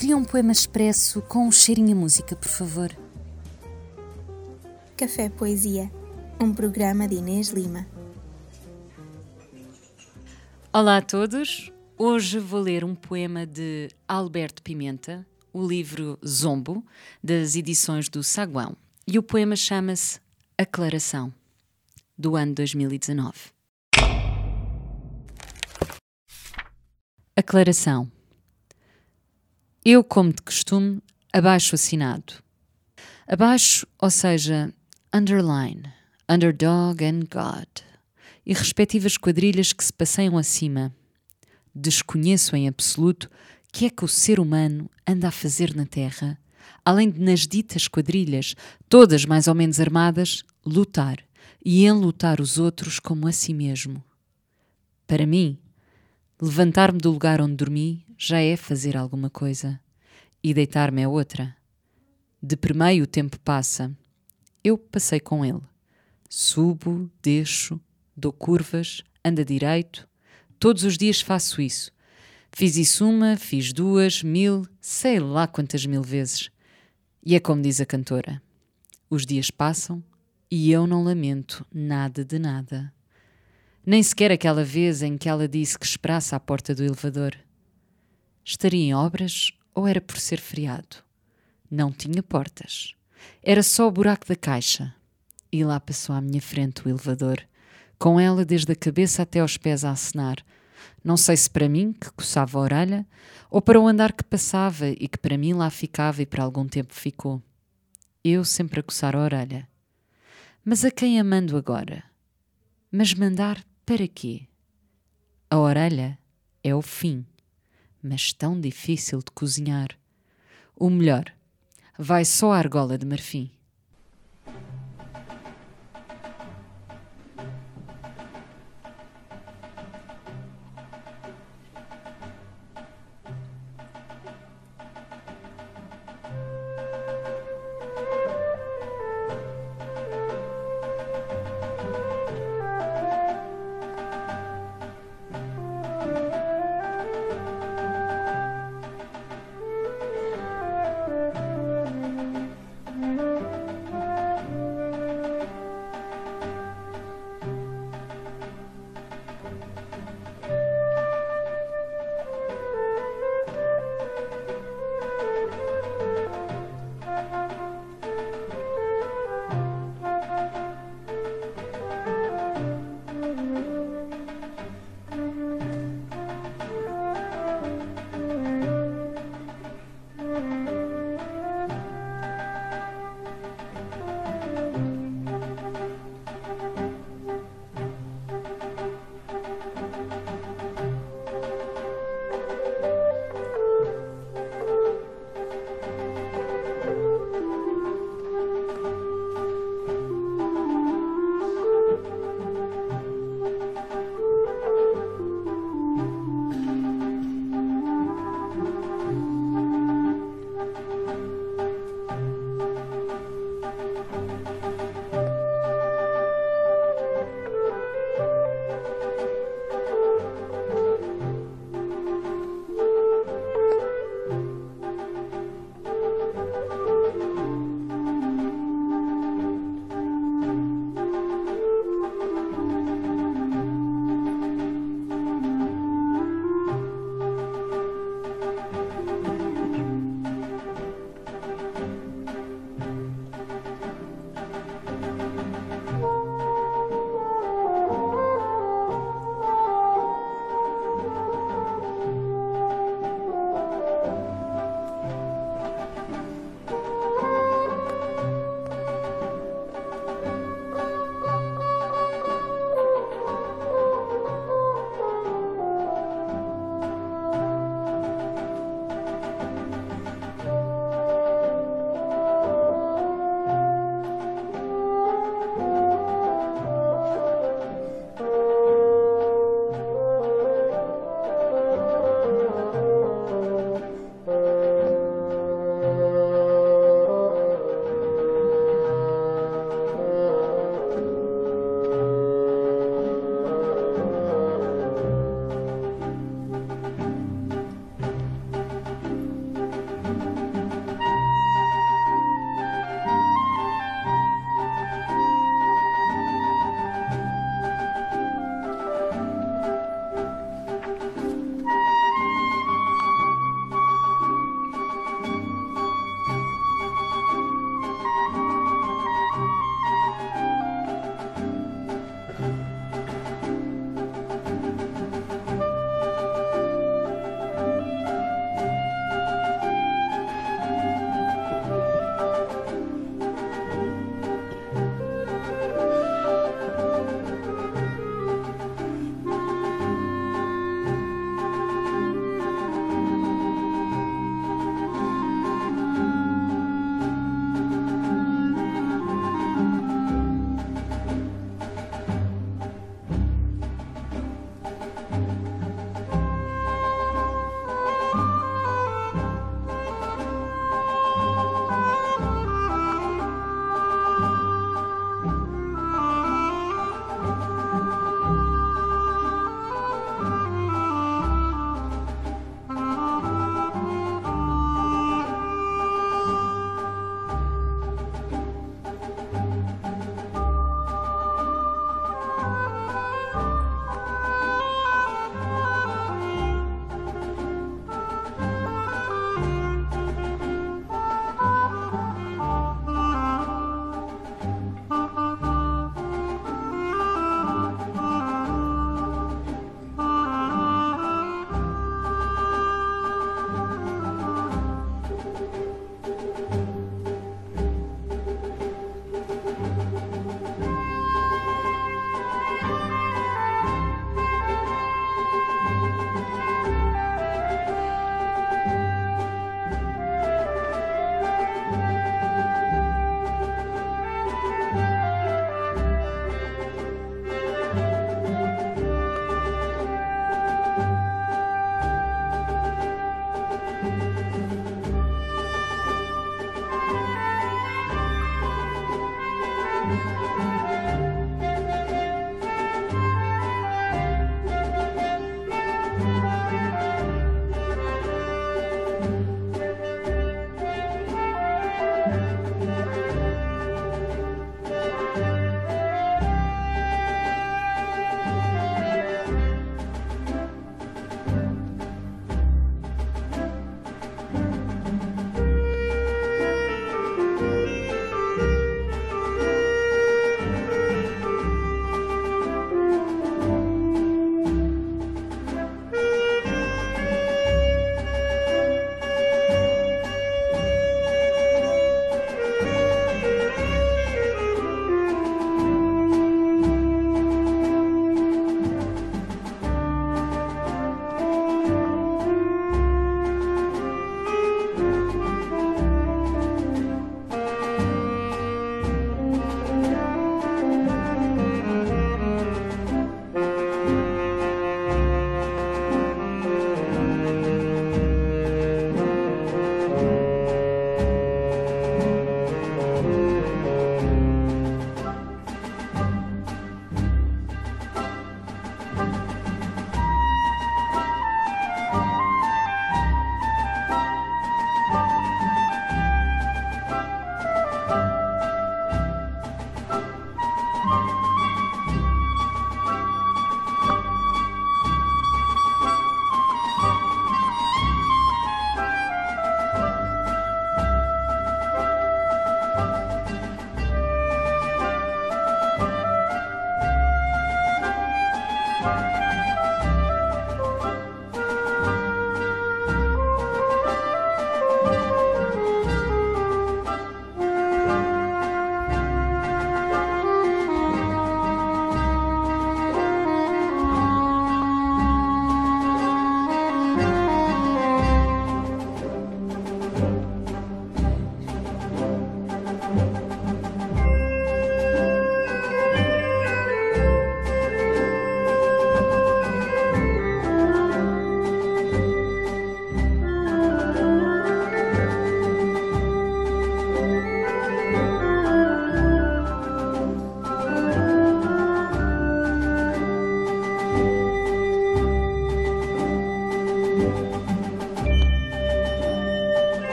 Queria um poema expresso com um cheirinho a música, por favor. Café Poesia, um programa de Inês Lima. Olá a todos. Hoje vou ler um poema de Alberto Pimenta, o livro Zombo, das edições do Saguão. E o poema chama-se Aclaração, do ano 2019. Aclaração. Eu, como de costume, abaixo assinado. Abaixo, ou seja, underline, underdog and God, e respectivas quadrilhas que se passeiam acima. Desconheço em absoluto que é que o ser humano anda a fazer na Terra, além de nas ditas quadrilhas, todas mais ou menos armadas, lutar e enlutar os outros como a si mesmo. Para mim, levantar-me do lugar onde dormi já é fazer alguma coisa. E deitar-me é outra. De primeiro o tempo passa. Eu passei com ele. Subo, deixo, dou curvas, anda direito. Todos os dias faço isso. Fiz isso uma, fiz duas, mil, sei lá quantas mil vezes. E é como diz a cantora: os dias passam e eu não lamento nada de nada. Nem sequer aquela vez em que ela disse que esperasse à porta do elevador. Estaria em obras ou era por ser feriado? Não tinha portas. Era só o buraco da caixa. E lá passou à minha frente o elevador, com ela desde a cabeça até aos pés a acenar. Não sei se para mim, que coçava a orelha, ou para o andar que passava e que para mim lá ficava e por algum tempo ficou. Eu sempre a coçar a orelha. Mas a quem a mando agora? Mas mandar para quê? A orelha é o fim mas tão difícil de cozinhar. O melhor, vai só a argola de marfim.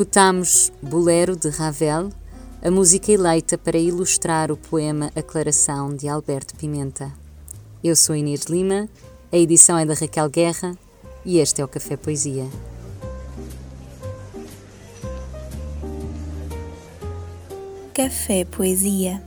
Escutamos Bolero de Ravel, a música eleita para ilustrar o poema Aclaração de Alberto Pimenta. Eu sou Inês Lima, a edição é da Raquel Guerra e este é o Café Poesia. Café Poesia